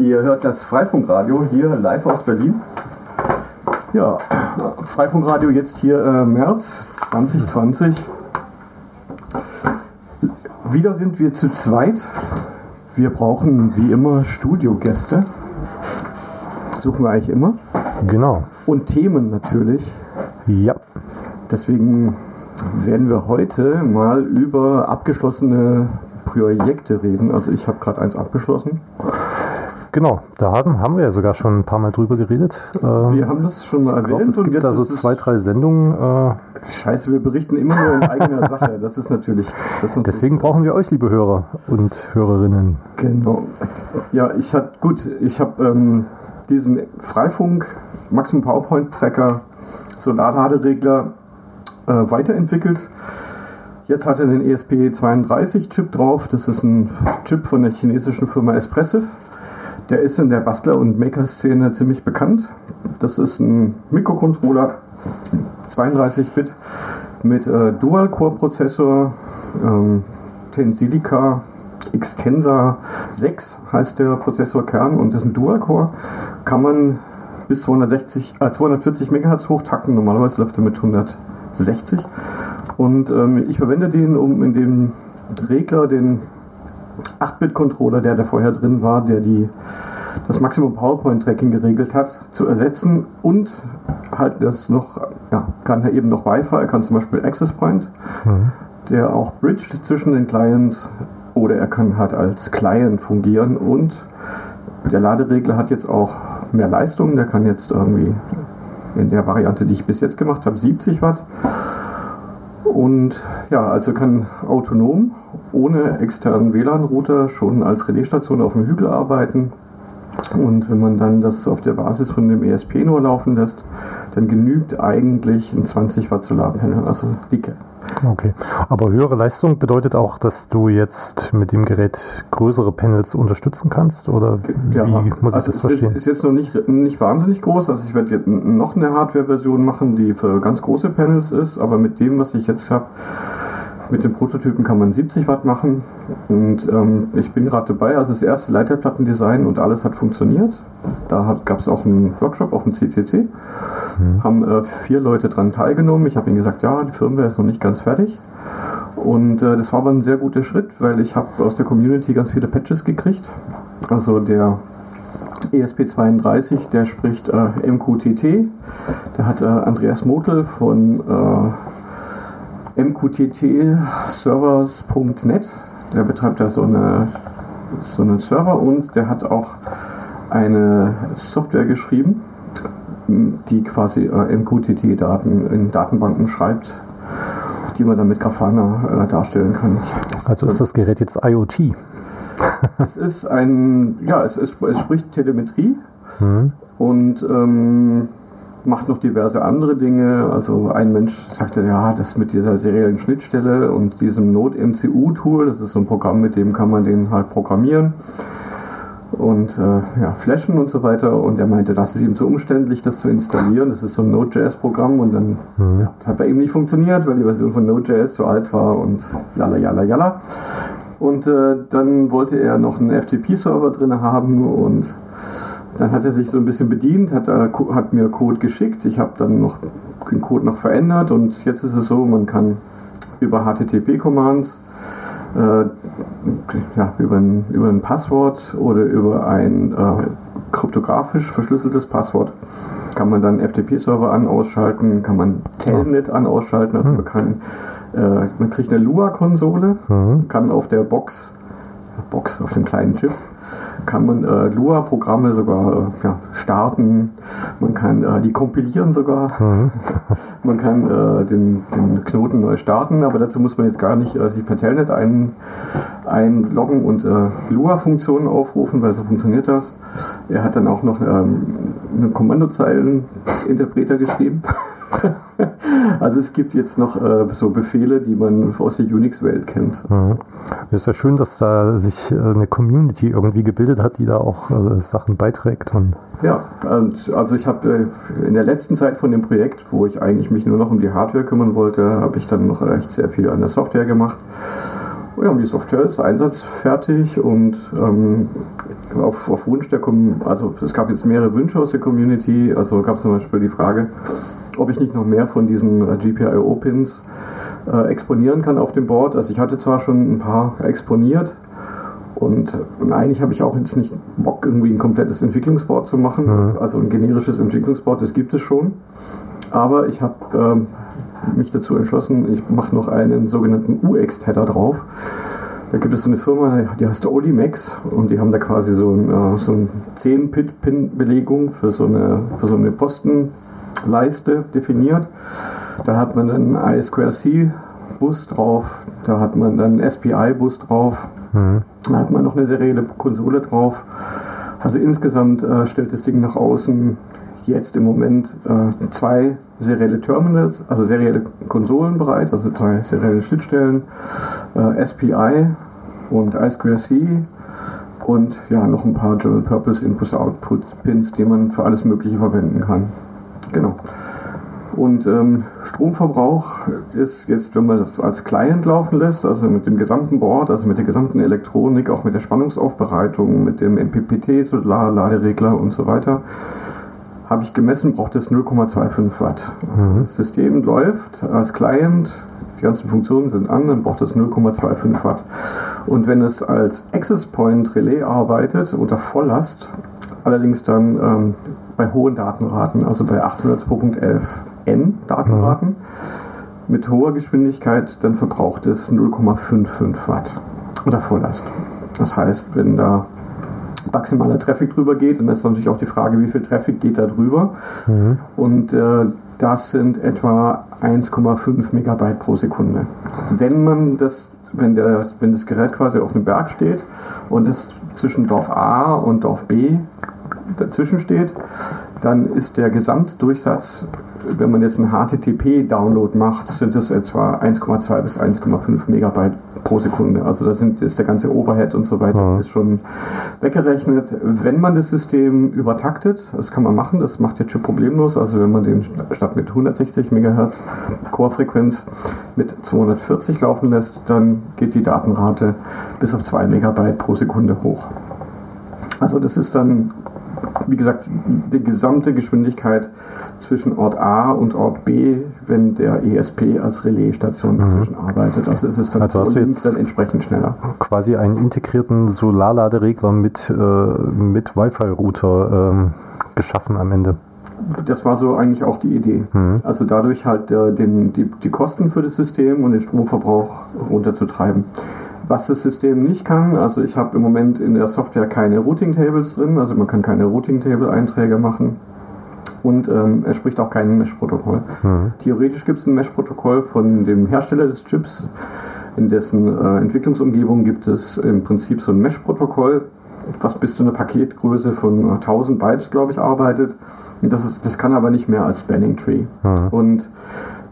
Ihr hört das Freifunkradio hier live aus Berlin. Ja, Freifunkradio jetzt hier äh, März 2020. Wieder sind wir zu zweit. Wir brauchen wie immer Studiogäste. Suchen wir eigentlich immer. Genau. Und Themen natürlich. Ja. Deswegen werden wir heute mal über abgeschlossene Projekte reden. Also ich habe gerade eins abgeschlossen. Genau, da haben, haben wir ja sogar schon ein paar Mal drüber geredet. Ähm, wir haben das schon mal erwähnt. Glaub, es gibt da so zwei, drei Sendungen. Äh Scheiße, wir berichten immer nur in eigener Sache. Das ist natürlich. Das ist natürlich Deswegen brauchen wir euch, liebe Hörer und Hörerinnen. Genau. Ja, ich habe gut, ich habe ähm, diesen Freifunk Maximum PowerPoint Tracker Solarladeregler äh, weiterentwickelt. Jetzt hat er den ESP32-Chip drauf. Das ist ein Chip von der chinesischen Firma Espressif. Der ist in der Bastler- und Maker-Szene ziemlich bekannt. Das ist ein Mikrocontroller, 32-Bit, mit äh, Dual-Core-Prozessor, ähm, Tensilica Extensor 6 heißt der Prozessorkern und das ist ein Dual-Core. Kann man bis 260, äh, 240 MHz hochtakten. Normalerweise läuft er mit 160. Und ähm, ich verwende den, um in dem Regler den 8-Bit-Controller, der da vorher drin war, der die, das Maximum PowerPoint-Tracking geregelt hat, zu ersetzen und halt das noch, ja, kann er eben noch Wi-Fi, kann zum Beispiel Access Point, mhm. der auch bridged zwischen den Clients oder er kann halt als Client fungieren und der Laderegler hat jetzt auch mehr Leistung, der kann jetzt irgendwie in der Variante, die ich bis jetzt gemacht habe, 70 Watt und ja, also kann autonom ohne externen WLAN-Router schon als Relaisstation auf dem Hügel arbeiten. Und wenn man dann das auf der Basis von dem ESP nur laufen lässt, dann genügt eigentlich ein 20 Watt Solarpanel, also dicke. Okay, aber höhere Leistung bedeutet auch, dass du jetzt mit dem Gerät größere Panels unterstützen kannst? Oder ja, wie muss also ich das verstehen? Es ist jetzt noch nicht, nicht wahnsinnig groß. Also ich werde jetzt noch eine Hardware-Version machen, die für ganz große Panels ist, aber mit dem, was ich jetzt habe, mit den Prototypen kann man 70 Watt machen und ähm, ich bin gerade dabei, also das erste Leiterplattendesign und alles hat funktioniert. Da gab es auch einen Workshop auf dem CCC, mhm. haben äh, vier Leute daran teilgenommen. Ich habe ihnen gesagt, ja, die Firmware ist noch nicht ganz fertig. Und äh, das war aber ein sehr guter Schritt, weil ich habe aus der Community ganz viele Patches gekriegt. Also der ESP32, der spricht äh, MQTT. Der hat äh, Andreas Motel von äh, mqtt-servers.net. Der betreibt da so, eine, so einen Server und der hat auch eine Software geschrieben, die quasi äh, MQTT-Daten in Datenbanken schreibt, die man dann mit Grafana äh, darstellen kann. Das also ist das Gerät jetzt IoT? es ist ein, ja, es, es, es spricht Telemetrie mhm. und ähm, macht noch diverse andere Dinge. Also ein Mensch sagte, ja, das mit dieser seriellen Schnittstelle und diesem Node-MCU-Tool, das ist so ein Programm, mit dem kann man den halt programmieren und äh, ja, flashen und so weiter. Und er meinte, das ist ihm zu umständlich, das zu installieren. Das ist so ein Node.js-Programm und dann mhm. ja, hat bei ihm nicht funktioniert, weil die Version von Node.js zu alt war und jalla, jalla, jalla. Und äh, dann wollte er noch einen FTP-Server drin haben und dann hat er sich so ein bisschen bedient, hat, äh, hat mir Code geschickt. Ich habe dann noch den Code noch verändert und jetzt ist es so, man kann über HTTP-Commands, äh, ja, über, ein, über ein Passwort oder über ein äh, kryptografisch verschlüsseltes Passwort kann man dann FTP-Server an ausschalten, kann man Telnet an ausschalten, also hm. man kann äh, man kriegt eine Lua-Konsole, mhm. kann auf der Box Box auf dem kleinen Chip kann man äh, Lua-Programme sogar äh, ja, starten, man kann äh, die kompilieren sogar, mhm. man kann äh, den, den Knoten neu starten, aber dazu muss man jetzt gar nicht äh, sich per Telnet ein, einloggen und äh, Lua-Funktionen aufrufen, weil so funktioniert das. Er hat dann auch noch ähm, einen Kommandozeilen-Interpreter geschrieben. also es gibt jetzt noch äh, so Befehle, die man aus der Unix-Welt kennt. Mhm. Es ist ja schön, dass da sich äh, eine Community irgendwie gebildet hat, die da auch äh, Sachen beiträgt. Und ja, also ich habe äh, in der letzten Zeit von dem Projekt, wo ich eigentlich mich nur noch um die Hardware kümmern wollte, habe ich dann noch echt sehr viel an der Software gemacht. Ja, und die Software ist einsatzfertig und ähm, auf, auf Wunsch der Community, also es gab jetzt mehrere Wünsche aus der Community, also gab es zum Beispiel die Frage, ob ich nicht noch mehr von diesen äh, GPIO-Pins äh, exponieren kann auf dem Board. Also ich hatte zwar schon ein paar exponiert und, und eigentlich habe ich auch jetzt nicht Bock, irgendwie ein komplettes Entwicklungsboard zu machen, mhm. also ein generisches Entwicklungsboard, das gibt es schon. Aber ich habe ähm, mich dazu entschlossen, ich mache noch einen sogenannten UX-Header drauf. Da gibt es so eine Firma, die heißt Olimax und die haben da quasi so, ein, äh, so eine 10-Pin-Belegung für so eine, für so eine Postenleiste definiert. Da hat man dann einen I2C-Bus drauf, da hat man dann einen SPI-Bus drauf, mhm. da hat man noch eine serielle Konsole drauf. Also insgesamt äh, stellt das Ding nach außen jetzt im Moment äh, zwei serielle Terminals, also serielle Konsolen bereit, also zwei serielle Schnittstellen, äh, SPI und I2C und ja, noch ein paar General Purpose Input Output Pins, die man für alles Mögliche verwenden kann. Genau. Und ähm, Stromverbrauch ist jetzt, wenn man das als Client laufen lässt, also mit dem gesamten Board, also mit der gesamten Elektronik, auch mit der Spannungsaufbereitung, mit dem MPPT, Laderegler und so weiter, habe ich gemessen, braucht es 0,25 Watt. Also mhm. Das System läuft als Client, die ganzen Funktionen sind an, dann braucht es 0,25 Watt. Und wenn es als Access Point Relais arbeitet unter Volllast, allerdings dann ähm, bei hohen Datenraten, also bei 802.11 N Datenraten, mhm. mit hoher Geschwindigkeit, dann verbraucht es 0,55 Watt unter Volllast. Das heißt, wenn da maximaler Traffic drüber geht. Das ist natürlich auch die Frage, wie viel Traffic geht da drüber. Mhm. Und äh, das sind etwa 1,5 Megabyte pro Sekunde. Wenn man das, wenn, der, wenn das Gerät quasi auf einem Berg steht und es zwischen Dorf A und Dorf B dazwischen steht, dann ist der Gesamtdurchsatz wenn man jetzt einen HTTP-Download macht, sind es etwa 1,2 bis 1,5 Megabyte pro Sekunde. Also da sind, ist der ganze Overhead und so weiter ja. ist schon weggerechnet. Wenn man das System übertaktet, das kann man machen, das macht der Chip problemlos. Also wenn man den statt mit 160 MHz Core-Frequenz mit 240 laufen lässt, dann geht die Datenrate bis auf 2 Megabyte pro Sekunde hoch. Also das ist dann wie gesagt, die gesamte Geschwindigkeit zwischen Ort A und Ort B, wenn der ESP als Relaisstation mhm. dazwischen arbeitet. Also ist es dann, also hast du jetzt dann entsprechend schneller. Quasi einen integrierten Solarladeregler mit, äh, mit Wi-Fi-Router ähm, geschaffen am Ende. Das war so eigentlich auch die Idee. Mhm. Also dadurch halt äh, den, die, die Kosten für das System und den Stromverbrauch runterzutreiben. Was das System nicht kann, also ich habe im Moment in der Software keine Routing Tables drin, also man kann keine Routing Table Einträge machen und ähm, er spricht auch kein Mesh-Protokoll. Mhm. Theoretisch gibt es ein Mesh-Protokoll von dem Hersteller des Chips, in dessen äh, Entwicklungsumgebung gibt es im Prinzip so ein Mesh-Protokoll, was bis zu einer Paketgröße von 1000 Byte, glaube ich, arbeitet. Das, ist, das kann aber nicht mehr als Spanning Tree. Mhm. Und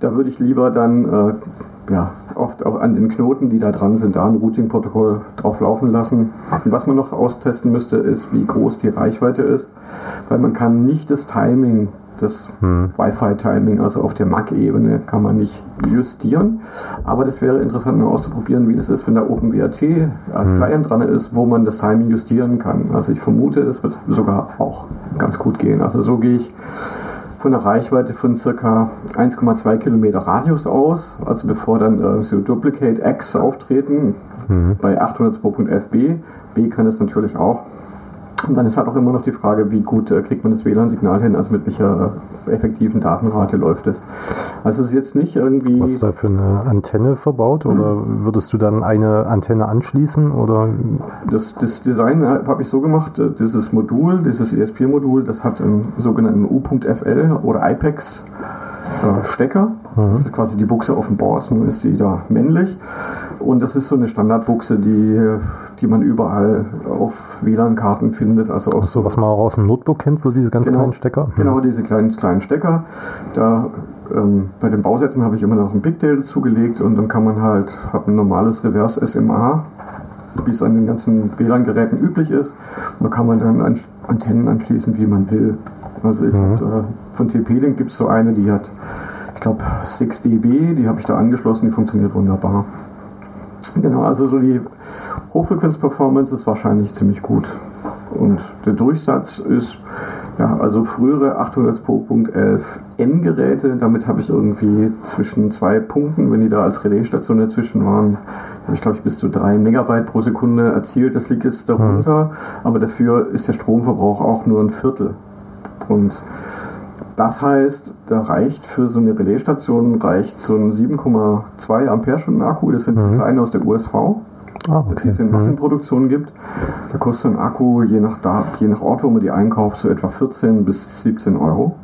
da würde ich lieber dann äh, ja, oft auch an den Knoten, die da dran sind, da ein Routing-Protokoll drauf laufen lassen. Und was man noch austesten müsste, ist, wie groß die Reichweite ist, weil man kann nicht das Timing, das hm. Wi-Fi-Timing, also auf der MAC-Ebene, kann man nicht justieren. Aber das wäre interessant mal auszuprobieren, wie das ist, wenn da OpenWrt als hm. Client dran ist, wo man das Timing justieren kann. Also ich vermute, das wird sogar auch ganz gut gehen. Also so gehe ich von einer Reichweite von ca. 1,2 Kilometer Radius aus, also bevor dann äh, so Duplicate X auftreten mhm. bei 802.11 B. B kann es natürlich auch. Und dann ist halt auch immer noch die Frage, wie gut äh, kriegt man das WLAN-Signal hin, also mit welcher äh, effektiven Datenrate läuft es. Also es ist jetzt nicht irgendwie. Was da für eine Antenne verbaut oder würdest du dann eine Antenne anschließen? Oder? Das, das Design äh, habe ich so gemacht, dieses Modul, dieses ESP-Modul, das hat einen sogenannten U.FL oder IPEX Stecker. Mhm. Das ist quasi die Buchse auf dem Board, nur ist die da männlich. Und das ist so eine Standardbuchse, die, die man überall auf WLAN-Karten findet. Also auch so, was man auch aus dem Notebook kennt, so diese ganz genau, kleinen Stecker. Mhm. Genau, diese kleinen, kleinen Stecker. Da ähm, bei den Bausätzen habe ich immer noch ein Pigtail dazugelegt und dann kann man halt, hat ein normales Reverse SMA, wie es an den ganzen WLAN-Geräten üblich ist. Und da kann man dann Antennen anschließen, wie man will. Also ist mhm. äh, von TP-Link gibt es so eine, die hat, ich glaube, 6 dB, die habe ich da angeschlossen, die funktioniert wunderbar. Genau, also so die Hochfrequenz-Performance ist wahrscheinlich ziemlich gut. Und der Durchsatz ist, ja, also frühere 802.11n-Geräte, damit habe ich irgendwie zwischen zwei Punkten, wenn die da als Relaisstation dazwischen waren, habe ich glaube ich bis zu drei Megabyte pro Sekunde erzielt. Das liegt jetzt darunter, mhm. aber dafür ist der Stromverbrauch auch nur ein Viertel. Und das heißt, da reicht für so eine Relaisstation reicht so ein 7,2 Ampere-Stunden Akku, das sind mhm. die kleinen aus der USV ah, okay. die es in mhm. Massenproduktion gibt. Da kostet ein Akku je nach, da, je nach Ort, wo man die einkauft, so etwa 14 bis 17 Euro.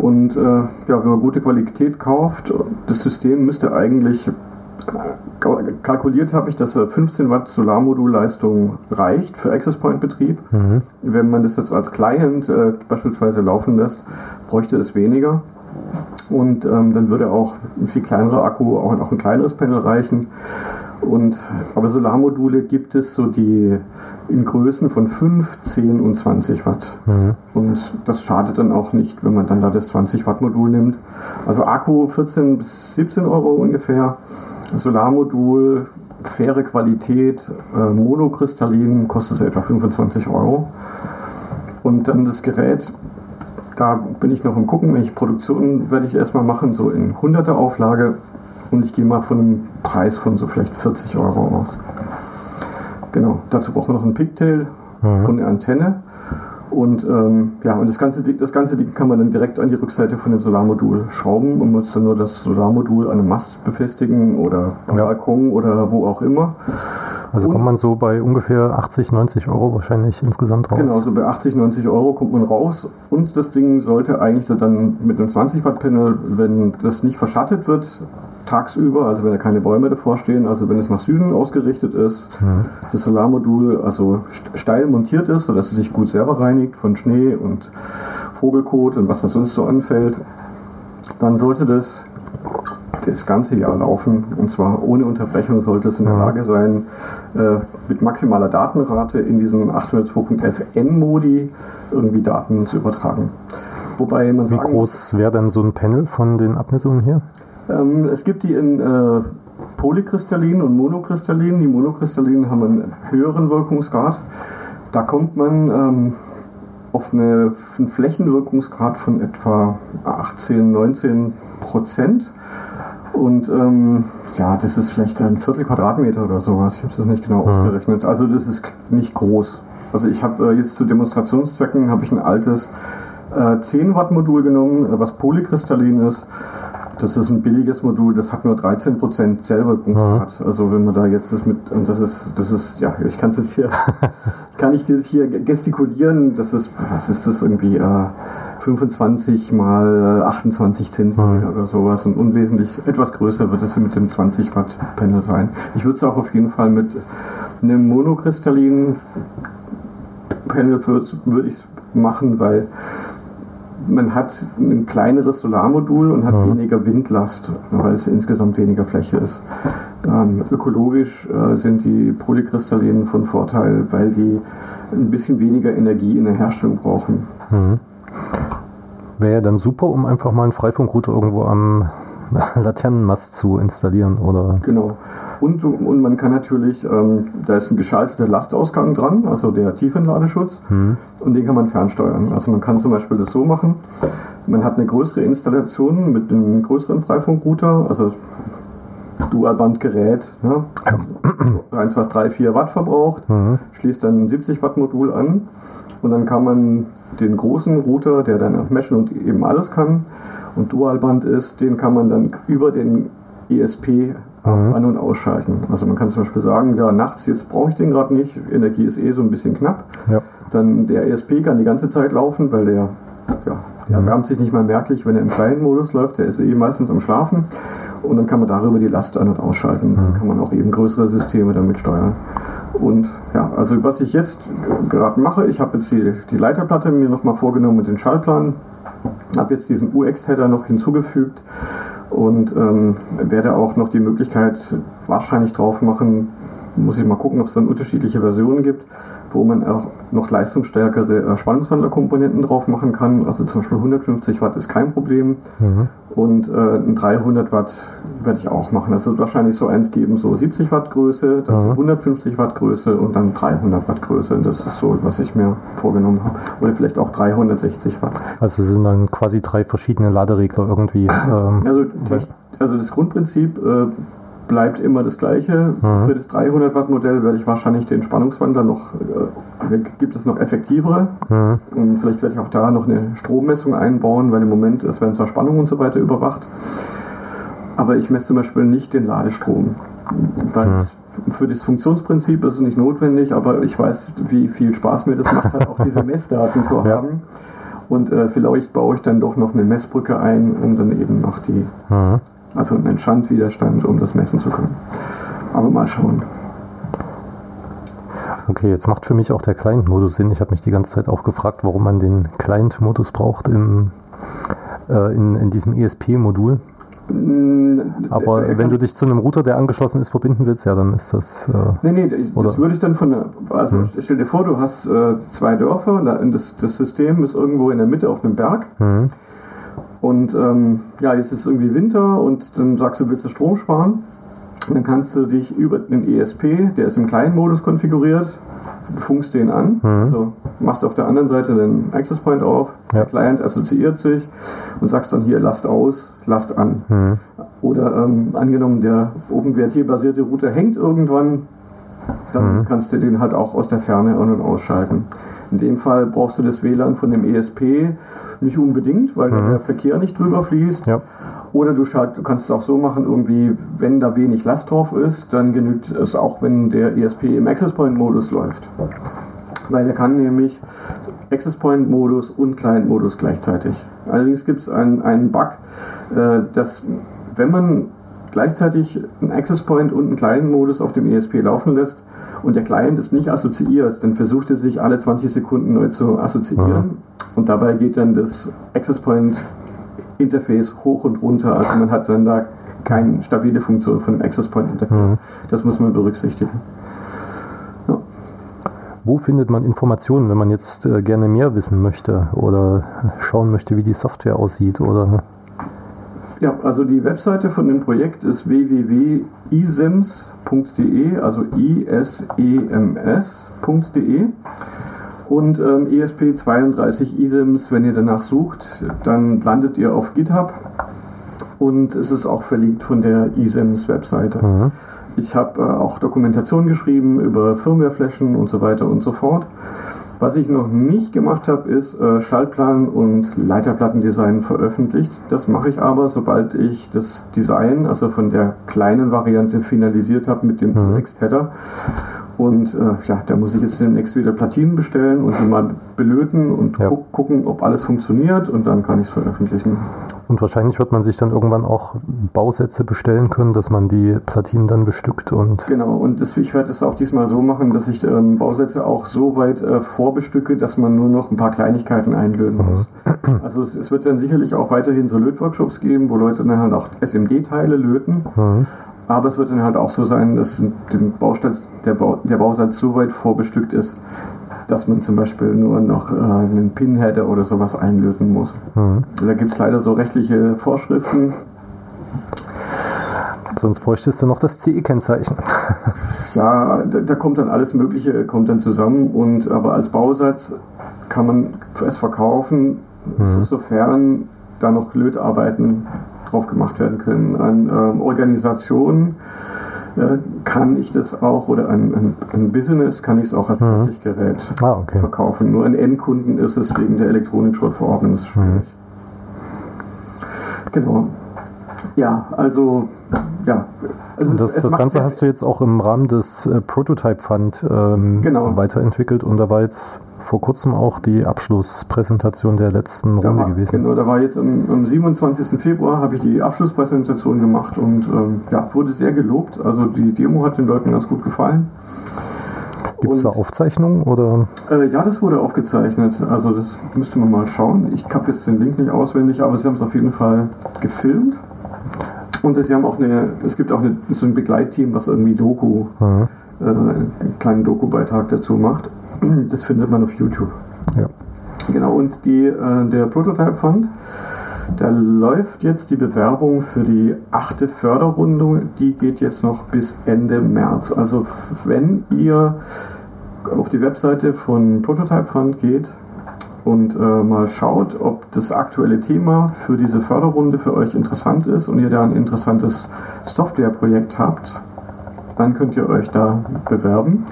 Und äh, ja, wenn man gute Qualität kauft, das System müsste eigentlich, kalkuliert habe ich, dass 15 Watt Solarmodulleistung reicht für Access Point Betrieb. Mhm. Wenn man das jetzt als Client äh, beispielsweise laufen lässt, bräuchte es weniger. Und ähm, dann würde auch ein viel kleinerer Akku auch, auch ein kleineres Panel reichen. Und, aber Solarmodule gibt es so die in Größen von 5, 10 und 20 Watt. Mhm. Und das schadet dann auch nicht, wenn man dann da das 20 Watt Modul nimmt. Also Akku 14 bis 17 Euro ungefähr. Solarmodul, faire Qualität, äh, monokristallin, kostet so etwa 25 Euro. Und dann das Gerät, da bin ich noch im Gucken. Ich Produktion werde ich erstmal machen, so in 100er Auflage und ich gehe mal von einem Preis von so vielleicht 40 Euro aus. Genau, dazu brauchen wir noch einen Pigtail mhm. und eine Antenne. Und ähm, ja, und das ganze, Ding, das ganze Ding kann man dann direkt an die Rückseite von dem Solarmodul schrauben und muss dann nur das Solarmodul an einem Mast befestigen oder am ja. Balkon oder wo auch immer. Also und kommt man so bei ungefähr 80, 90 Euro wahrscheinlich insgesamt raus? Genau, so bei 80, 90 Euro kommt man raus. Und das Ding sollte eigentlich dann mit einem 20 Watt Panel, wenn das nicht verschattet wird, tagsüber, also wenn da keine Bäume davor stehen, also wenn es nach Süden ausgerichtet ist, mhm. das Solarmodul also steil montiert ist, sodass es sich gut selber reinigt von Schnee und Vogelkot und was da sonst so anfällt, dann sollte das das ganze Jahr laufen und zwar ohne Unterbrechung sollte es in der mhm. Lage sein, äh, mit maximaler Datenrate in diesem 802.11n-Modi irgendwie Daten zu übertragen. Wobei man Wie groß wäre denn so ein Panel von den Abmessungen hier? Ähm, es gibt die in äh, Polykristallinen und Monokristallinen. Die Monokristallinen haben einen höheren Wirkungsgrad. Da kommt man ähm, auf eine, einen Flächenwirkungsgrad von etwa 18, 19 Prozent. Und ähm, ja, das ist vielleicht ein Viertel Quadratmeter oder sowas. Ich habe es nicht genau mhm. ausgerechnet. Also das ist nicht groß. Also ich habe äh, jetzt zu Demonstrationszwecken habe ich ein altes äh, 10 Watt Modul genommen, was polykristallin ist das ist ein billiges Modul, das hat nur 13% Zellwirkungsgrad. Mhm. Also wenn man da jetzt das mit, und das ist, das ist, ja, ich kann es jetzt hier, kann ich das hier gestikulieren, das ist, was ist das irgendwie, äh, 25 mal 28 Zentimeter mhm. oder sowas und unwesentlich etwas größer wird es mit dem 20 Watt Panel sein. Ich würde es auch auf jeden Fall mit einem monokristallinen Panel würde ich machen, weil man hat ein kleineres Solarmodul und hat mhm. weniger Windlast, weil es insgesamt weniger Fläche ist. Ähm, ökologisch äh, sind die Polykristallinen von Vorteil, weil die ein bisschen weniger Energie in der Herstellung brauchen. Mhm. Wäre ja dann super, um einfach mal einen Freifunkrouter irgendwo am Laternenmast zu installieren, oder? Genau. Und, und man kann natürlich, ähm, da ist ein geschalteter Lastausgang dran, also der Tiefenladeschutz, mhm. und den kann man fernsteuern. Also man kann zum Beispiel das so machen, man hat eine größere Installation mit einem größeren Freifunkrouter, also Dualbandgerät, ne? eins, was 3, 4 Watt verbraucht, mhm. schließt dann ein 70 Watt Modul an und dann kann man den großen Router, der dann meshen und eben alles kann und Dualband ist, den kann man dann über den ESP mhm. an- und ausschalten. Also man kann zum Beispiel sagen, ja, nachts, jetzt brauche ich den gerade nicht, Energie ist eh so ein bisschen knapp. Ja. Dann der ESP kann die ganze Zeit laufen, weil der, ja, der mhm. erwärmt sich nicht mal merklich, wenn er im kleinen Modus läuft, der ist eh meistens am Schlafen. Und dann kann man darüber die Last an- und ausschalten. Mhm. Dann kann man auch eben größere Systeme damit steuern. Und ja, also was ich jetzt gerade mache, ich habe jetzt die, die Leiterplatte mir nochmal vorgenommen mit den Schallplanen, habe jetzt diesen UX-Header noch hinzugefügt und ähm, werde auch noch die Möglichkeit wahrscheinlich drauf machen, muss ich mal gucken, ob es dann unterschiedliche Versionen gibt, wo man auch noch leistungsstärkere äh, Spannungswandlerkomponenten drauf machen kann. Also zum Beispiel 150 Watt ist kein Problem. Mhm. Und äh, ein 300 Watt werde ich auch machen. Das wird wahrscheinlich so eins geben, so 70 Watt Größe, dann so 150 Watt Größe und dann 300 Watt Größe. Das ist so, was ich mir vorgenommen habe. Oder vielleicht auch 360 Watt. Also sind dann quasi drei verschiedene Laderegler irgendwie. Ähm, Also, also das Grundprinzip äh, bleibt immer das gleiche. Für das 300 Watt Modell werde ich wahrscheinlich den Spannungswandler noch, äh, gibt es noch effektivere. Und vielleicht werde ich auch da noch eine Strommessung einbauen, weil im Moment es werden zwar Spannungen und so weiter überwacht. Aber ich messe zum Beispiel nicht den Ladestrom. Weil es für das Funktionsprinzip ist es nicht notwendig, aber ich weiß, wie viel Spaß mir das macht, halt auch diese Messdaten zu Ja. haben. Und äh, vielleicht baue ich dann doch noch eine Messbrücke ein, um dann eben noch die, also einen Schandwiderstand, um das messen zu können. Aber mal schauen. Okay, jetzt macht für mich auch der Client-Modus Sinn. Ich habe mich die ganze Zeit auch gefragt, warum man den Client-Modus braucht im, äh, in, in diesem ESP-Modul. Aber Er wenn du dich zu einem Router, der angeschlossen ist, verbinden willst, ja, dann ist das. Äh, Nee, nee, das Oder- Hm. würde ich dann von der, also stell dir vor, du hast äh, zwei Dörfer, und das, das System ist irgendwo in der Mitte auf einem Berg. hm, Und ähm, ja, jetzt ist irgendwie Winter und dann sagst du, willst du Strom sparen? Und dann kannst du dich über den ESP, der ist im kleinen Modus konfiguriert, funkst den an, also machst auf der anderen Seite den Access Point auf, Ja. der Client assoziiert sich und sagst dann hier Last aus, Last an. Oder ähm, angenommen, der OpenWrt-basierte Router hängt irgendwann, dann kannst du den halt auch aus der Ferne an- und ausschalten. In dem Fall brauchst du das WLAN von dem ESP nicht unbedingt, weil da der Verkehr nicht drüber fließt. ja. Oder du, schalt, du kannst es auch so machen, irgendwie, wenn da wenig Last drauf ist, dann genügt es auch, wenn der ESP im Access Point Modus läuft. Weil der kann nämlich Access Point Modus und Client Modus gleichzeitig. Allerdings gibt es einen, einen Bug, äh, dass wenn man gleichzeitig einen Access Point und einen Client Modus auf dem ESP laufen lässt und der Client ist nicht assoziiert, dann versucht er sich alle 20 Sekunden neu zu assoziieren und dabei geht dann das Access Point Interface hoch und runter. Also man hat dann da keine stabile Funktion von dem Access Point Interface. Das muss man berücksichtigen. Wo findet man Informationen, wenn man jetzt äh, gerne mehr wissen möchte oder schauen möchte, wie die Software aussieht? Oder Ja, also die Webseite von dem Projekt ist www.isems.de, also isems.de. Und ähm, ESP32 isems, wenn ihr danach sucht, dann landet ihr auf GitHub. Und es ist auch verlinkt von der isems Webseite. Ich habe äh, auch Dokumentation geschrieben über Firmwareflächen und so weiter und so fort. Was ich noch nicht gemacht habe, ist äh, Schaltplan und Leiterplattendesign veröffentlicht. Das mache ich aber, sobald ich das Design, also von der kleinen Variante, finalisiert habe mit dem Next-Header. Und äh, ja, da muss ich jetzt demnächst wieder Platinen bestellen und die mal belöten und Ja. gu gucken, ob alles funktioniert und dann kann ich es veröffentlichen. Und wahrscheinlich wird man sich dann irgendwann auch Bausätze bestellen können, dass man die Platinen dann bestückt und Genau, und das, ich werde es auch diesmal so machen, dass ich ähm, Bausätze auch so weit äh, vorbestücke, dass man nur noch ein paar Kleinigkeiten einlöten muss. Also es, es wird dann sicherlich auch weiterhin so Lötworkshops geben, wo Leute dann halt auch SMD-Teile löten. Aber es wird dann halt auch so sein, dass Baustein, der, Bau, der Bausatz so weit vorbestückt ist, dass man zum Beispiel nur noch äh, einen Pinheader oder sowas einlöten muss. Da gibt es leider so rechtliche Vorschriften, sonst bräuchtest du noch das CE-Kennzeichen. Ja, da, da kommt dann alles Mögliche kommt dann zusammen und aber als Bausatz kann man es verkaufen, so- sofern da noch Lötarbeiten drauf gemacht werden können. An ähm, Organisationen äh, kann ich das auch oder an, an, an Business kann ich es auch als Fertiggerät Ah, okay. verkaufen. Nur an Endkunden ist es wegen der Elektronikschrottverordnung ist es schwierig. Genau. Ja, also ja. Also das, das Ganze hast du jetzt auch im Rahmen des äh, Prototype Fund ähm, Genau. weiterentwickelt und da war jetzt vor kurzem auch die Abschlusspräsentation der letzten Da Runde war, gewesen. Genau, da war jetzt am, am 27. Februar habe ich die Abschlusspräsentation gemacht und ähm, ja, wurde sehr gelobt. Also die Demo hat den Leuten ganz gut gefallen. Gibt es da Aufzeichnungen oder? Äh, ja, das wurde aufgezeichnet. Also das müsste man mal schauen. Ich habe jetzt den Link nicht auswendig, aber sie haben es auf jeden Fall gefilmt. Und sie haben auch eine, es gibt auch eine, so ein Begleitteam, was irgendwie Doku, Mhm. äh, einen kleinen Doku-Beitrag dazu macht. Das findet man auf YouTube. Ja. Genau, und die, äh, der Prototype Fund Da läuft jetzt die Bewerbung für die achte Förderrunde. Die geht jetzt noch bis Ende März. Also wenn ihr auf die Webseite von Prototype Fund geht und äh, mal schaut, ob das aktuelle Thema für diese Förderrunde für euch interessant ist und ihr da ein interessantes Softwareprojekt habt, dann könnt ihr euch da bewerben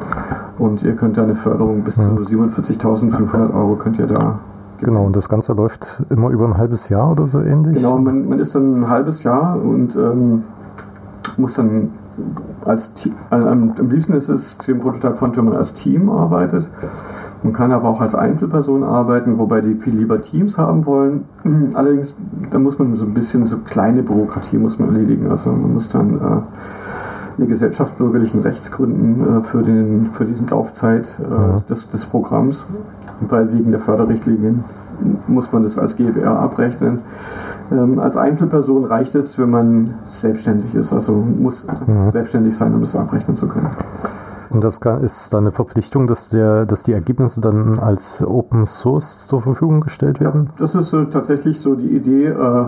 und ihr könnt da eine Förderung bis zu 47.500 Euro könnt ihr da Genau, und das Ganze läuft immer über ein halbes Jahr oder so ähnlich? Genau, man, man ist dann ein halbes Jahr und ähm, muss dann als Team, also am, am liebsten ist es dem Prototype Fund, wenn man als Team arbeitet. Man kann aber auch als Einzelperson arbeiten, wobei die viel lieber Teams haben wollen. Allerdings, da muss man so ein bisschen so kleine Bürokratie muss man erledigen. Also man muss dann äh, eine Gesellschaft bürgerlichen Rechts gründen äh, für, den, für die Laufzeit äh, Ja. des, des Programms. Weil wegen der Förderrichtlinien muss man das als GbR abrechnen. Ähm, als Einzelperson reicht es, wenn man selbstständig ist. Also muss selbstständig sein, um das abrechnen zu können. Und das kann- ist dann eine Verpflichtung, dass, der, dass die Ergebnisse dann als Open Source zur Verfügung gestellt werden? Das ist äh, tatsächlich so die Idee, äh,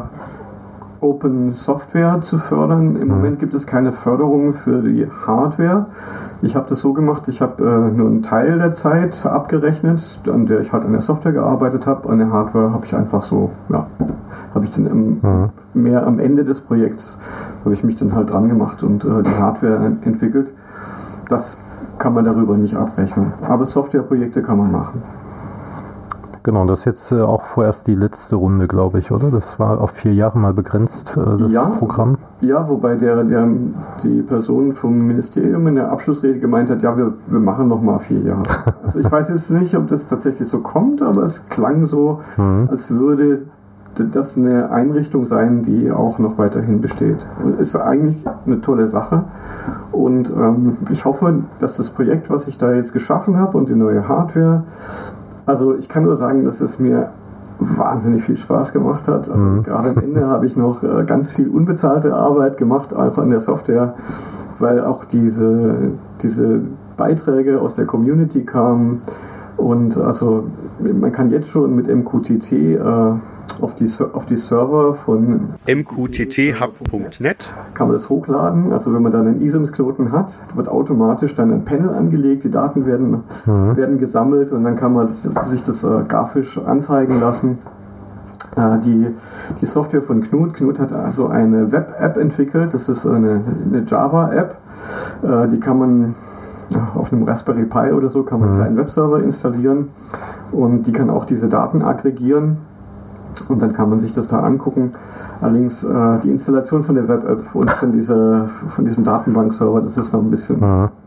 Open Software zu fördern. Im Moment gibt es keine Förderung für die Hardware. Ich habe das so gemacht, ich habe äh, nur einen Teil der Zeit abgerechnet, an der ich halt an der Software gearbeitet habe. An der Hardware habe ich einfach so, ja, habe ich dann im, mehr am Ende des Projekts, habe ich mich dann halt dran gemacht und äh, die Hardware en- entwickelt. Das kann man darüber nicht abrechnen. Aber Softwareprojekte kann man machen. Genau, das ist jetzt äh, auch vorerst die letzte Runde, glaube ich, oder? Das war auf vier Jahre mal begrenzt, äh, das Ja. Programm. Ja, wobei der, der, die Person vom Ministerium in der Abschlussrede gemeint hat, ja, wir, wir machen noch mal vier Jahre. Also ich weiß jetzt nicht, ob das tatsächlich so kommt, aber es klang so, als würde das eine Einrichtung sein, die auch noch weiterhin besteht. Und ist eigentlich eine tolle Sache. Und ähm, ich hoffe, dass das Projekt, was ich da jetzt geschaffen habe und die neue Hardware, also ich kann nur sagen, dass es mir wahnsinnig viel Spaß gemacht hat. Also gerade am Ende habe ich noch äh, ganz viel unbezahlte Arbeit gemacht, auch an der Software, weil auch diese, diese Beiträge aus der Community kamen. Und also man kann jetzt schon mit MQTT äh, auf, die, auf die Server von mqtthub.net. kann man das hochladen. Also wenn man dann einen ISIMS-Knoten hat, wird automatisch dann ein Panel angelegt, die Daten werden, werden gesammelt und dann kann man sich das äh, grafisch anzeigen lassen. Äh, die, die Software von Knut, Knut hat also eine Web-App entwickelt, das ist eine, eine Java-App, äh, die kann man auf einem Raspberry Pi oder so kann man einen kleinen Webserver installieren und die kann auch diese Daten aggregieren und dann kann man sich das da angucken. Allerdings äh, die Installation von der Web-App und von, dieser, von diesem Datenbankserver, das ist noch ein bisschen. Das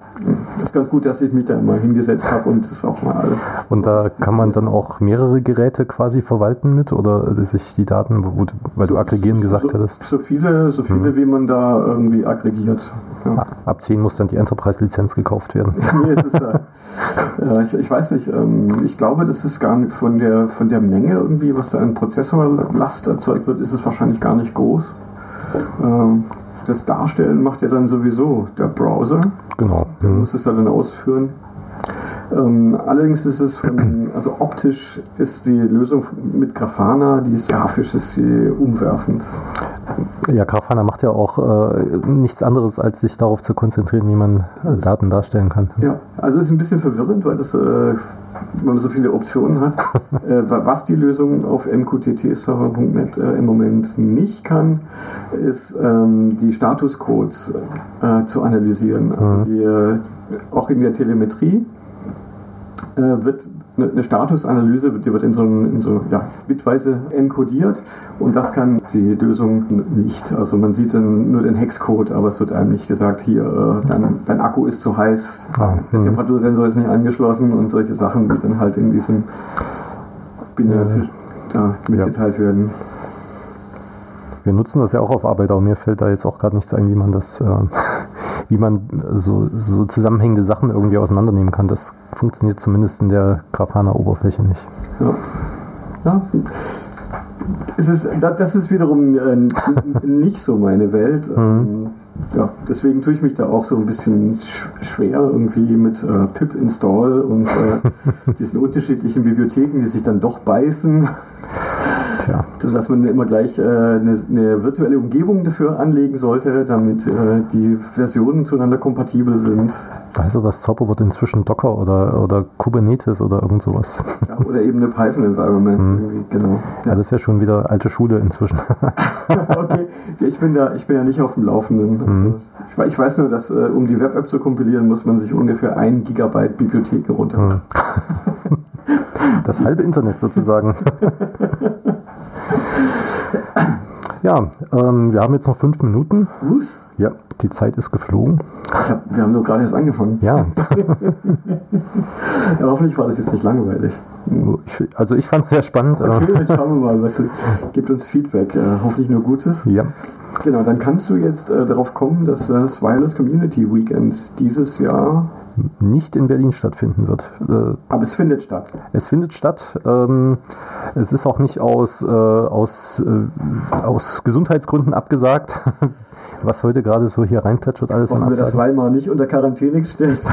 ist ganz gut, dass ich mich da mal hingesetzt habe und das auch mal alles. Und da kann man dann auch mehrere Geräte quasi verwalten mit oder sich die Daten, wo, weil du aggregieren gesagt so, hättest, So viele, so viele wie man da irgendwie aggregiert. Ja. ab 10 muss dann die Enterprise-Lizenz gekauft werden. nee, es ist, äh, äh, ich, ich weiß nicht, ähm, ich glaube, das ist gar nicht von der, von der Menge irgendwie, was da an Prozessorlast erzeugt wird, ist es wahrscheinlich gar nicht groß. Ähm, das Darstellen macht ja dann sowieso der Browser. Genau. Der Mhm. muss es ja dann ausführen. Ähm, allerdings ist es von, also optisch ist die Lösung mit Grafana, die ist grafisch ist die umwerfend. Ja, Grafana macht ja auch äh, nichts anderes, als sich darauf zu konzentrieren, wie man äh, Daten darstellen kann. Ja, also es ist ein bisschen verwirrend, weil das, äh, man so viele Optionen hat. äh, wa- was die Lösung auf mqtt-server.net äh, im Moment nicht kann, ist ähm, die Statuscodes äh, zu analysieren. Also die, äh, auch in der Telemetrie wird eine, eine Statusanalyse, die wird in so, ein- in so ja, bitweise enkodiert und das kann die Lösung nicht. Also man sieht dann nur den Hexcode, aber es wird einem nicht gesagt, hier, äh, dein, dein Akku ist zu heiß, Ah, der hm. Temperatursensor ist nicht angeschlossen und solche Sachen, die dann halt in diesem Binär da mitgeteilt werden. Wir nutzen das ja auch auf Arbeit, aber mir fällt da jetzt auch gerade nichts ein, wie man das, äh, wie man so, so zusammenhängende Sachen irgendwie auseinandernehmen kann. Das funktioniert zumindest in der Grafana-Oberfläche nicht. Ja. ja. Es ist, da- das ist wiederum äh, nicht so meine Welt. Ähm, ja, deswegen tue ich mich da auch so ein bisschen sch schwer irgendwie mit äh, pip install und äh, diesen unterschiedlichen Bibliotheken, die sich dann doch beißen. Tja. Sodass man immer gleich äh, eine, eine virtuelle Umgebung dafür anlegen sollte, damit äh, die Versionen zueinander kompatibel sind. Da heißt ja das Zauberwort inzwischen Docker oder, oder Kubernetes oder irgend sowas. Ja, oder eben eine Python-Environment. irgendwie, Genau. Ja, das ist ja schon wieder alte Schule inzwischen. okay, ich bin, da, ich bin ja nicht auf dem Laufenden. Also, ich, wei- ich weiß nur, dass äh, um die Web-App zu kompilieren, muss man sich ungefähr ein Gigabyte Bibliotheken runter. Das halbe Internet sozusagen. Ja, ähm, wir haben jetzt noch fünf Minuten. Was? Ja, die Zeit ist geflogen. Hab, wir haben nur gerade erst angefangen. Ja, Ja, hoffentlich war das jetzt nicht langweilig. also ich fand es sehr spannend. Okay, Äh, dann schauen wir mal. Was, gibt uns Feedback. Äh, hoffentlich nur Gutes. ja, Genau, dann kannst du jetzt äh, darauf kommen, dass das Wireless Community Weekend dieses Jahr, nicht in Berlin stattfinden wird. Äh, aber es findet statt. Es findet statt. Ähm, es ist auch nicht aus, äh, aus, äh, aus Gesundheitsgründen abgesagt, was heute gerade so hier reinplätschert alles an Hoffen wir, dass. Weimar nicht unter Quarantäne gestellt.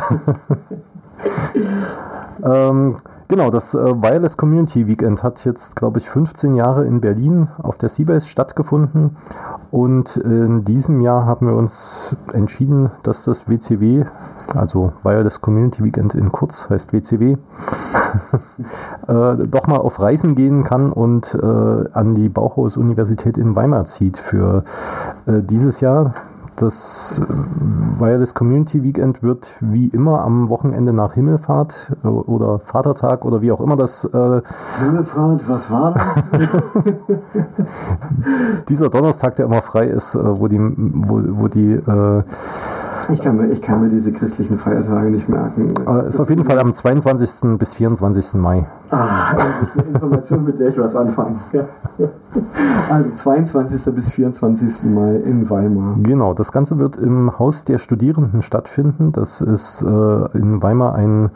Ähm, genau, das äh, Wireless Community Weekend hat jetzt, glaube ich, 15 Jahre in Berlin auf der Seabase stattgefunden. Und in diesem Jahr haben wir uns entschieden, dass das WCW, also Wireless Community Weekend in kurz, heißt WCW, äh, doch mal auf Reisen gehen kann und äh, an die Bauhaus-Universität in Weimar zieht für äh, dieses Jahr. Das äh, Wireless Community Weekend wird wie immer am Wochenende nach Himmelfahrt äh, oder Vatertag oder wie auch immer das äh, Himmelfahrt, was war das? dieser Donnerstag, der immer frei ist, äh, wo die, wo, wo die äh, Ich kann, mir, ich kann mir diese christlichen Feiertage nicht merken. äh, ist auf jeden Fall am 22. bis 24. Mai. Ah, endlich eine Information, mit der ich was anfangen kann. Also 22. bis 24. Mai in Weimar. Genau, das Ganze wird im Haus der Studierenden stattfinden. Das ist äh, in Weimar ein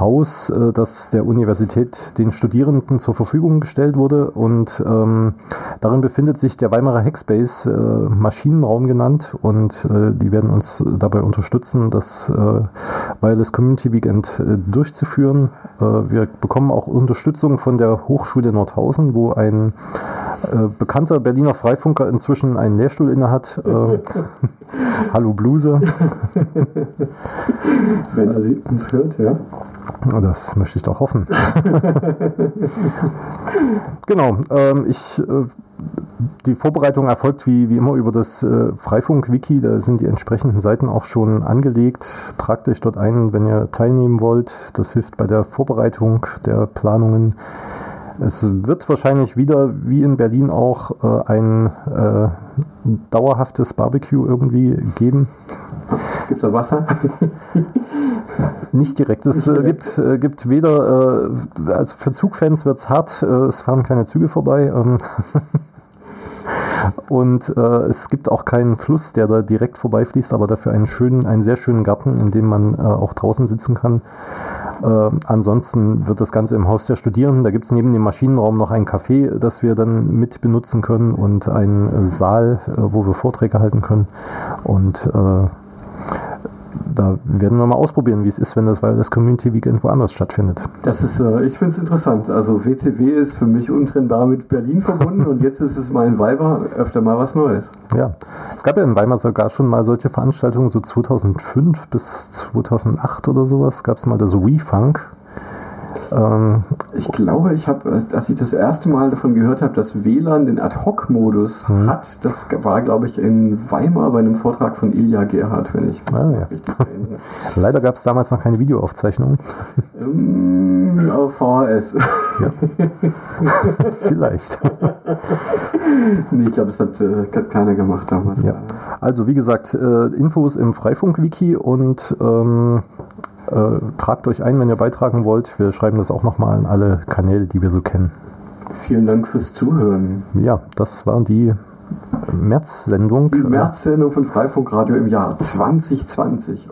Haus, äh, das der Universität den Studierenden zur Verfügung gestellt wurde. Und ähm, darin befindet sich der Weimarer Hackspace, äh, Maschinenraum genannt. Und äh, die werden uns dabei unterstützen, das äh, Wireless Community Weekend äh, durchzuführen. Wir bekommen auch Unterstützung von der Hochschule Nordhausen, wo ein bekannter Berliner Freifunker inzwischen einen Lehrstuhl innehat. Äh, Hallo Bluse. Wenn er sie uns hört, ja. Das möchte ich doch hoffen. genau. Ähm, ich, äh, die Vorbereitung erfolgt wie, wie immer über das äh, Freifunk-Wiki. Da sind die entsprechenden Seiten auch schon angelegt. Tragt euch dort ein, wenn ihr teilnehmen wollt. Das hilft bei der Vorbereitung der Planungen. Es wird wahrscheinlich wieder, wie in Berlin auch, äh, ein äh, dauerhaftes Barbecue irgendwie geben. Gibt es da Wasser? Nicht direkt. Es äh, gibt, äh, gibt weder, äh, also für Zugfans wird es hart, äh, es fahren keine Züge vorbei. Ähm Und äh, es gibt auch keinen Fluss, der da direkt vorbeifließt, aber dafür einen schönen, einen sehr schönen Garten, in dem man äh, auch draußen sitzen kann. Ansonsten wird das Ganze im Haus der Studierenden. Da gibt es neben dem Maschinenraum noch ein Café, das wir dann mit benutzen können und einen Saal, wo wir Vorträge halten können. Und da werden wir mal ausprobieren, wie es ist, wenn das, weil das Community Weekend woanders stattfindet. Das ist, äh, ich finde es interessant. Also WCW ist für mich untrennbar mit Berlin verbunden und jetzt ist es mal in Weimar öfter mal was Neues. Ja, es gab ja in Weimar sogar schon mal solche Veranstaltungen, so 2005 bis 2008 oder sowas, gab es mal das WeFunk. Ähm, Ich glaube, ich habe, als ich das erste Mal davon gehört habe, dass WLAN den Ad-Hoc-Modus hat, das war, glaube ich, in Weimar bei einem Vortrag von Ilja Gerhardt, wenn ich Ah, ja. richtig erinnere. leider gab es damals noch keine Videoaufzeichnung. Ähm, auf VHS. Vielleicht. nee, ich glaube, es hat, äh, hat keiner gemacht damals. Ja. Also wie gesagt, äh, Infos im Freifunk-Wiki und ähm, äh, tragt euch ein, wenn ihr beitragen wollt. Wir schreiben das auch nochmal an alle Kanäle, die wir so kennen. Vielen Dank fürs Zuhören. Ja, das war die März-Sendung. Die März-Sendung von Freifunkradio im Jahr 2020.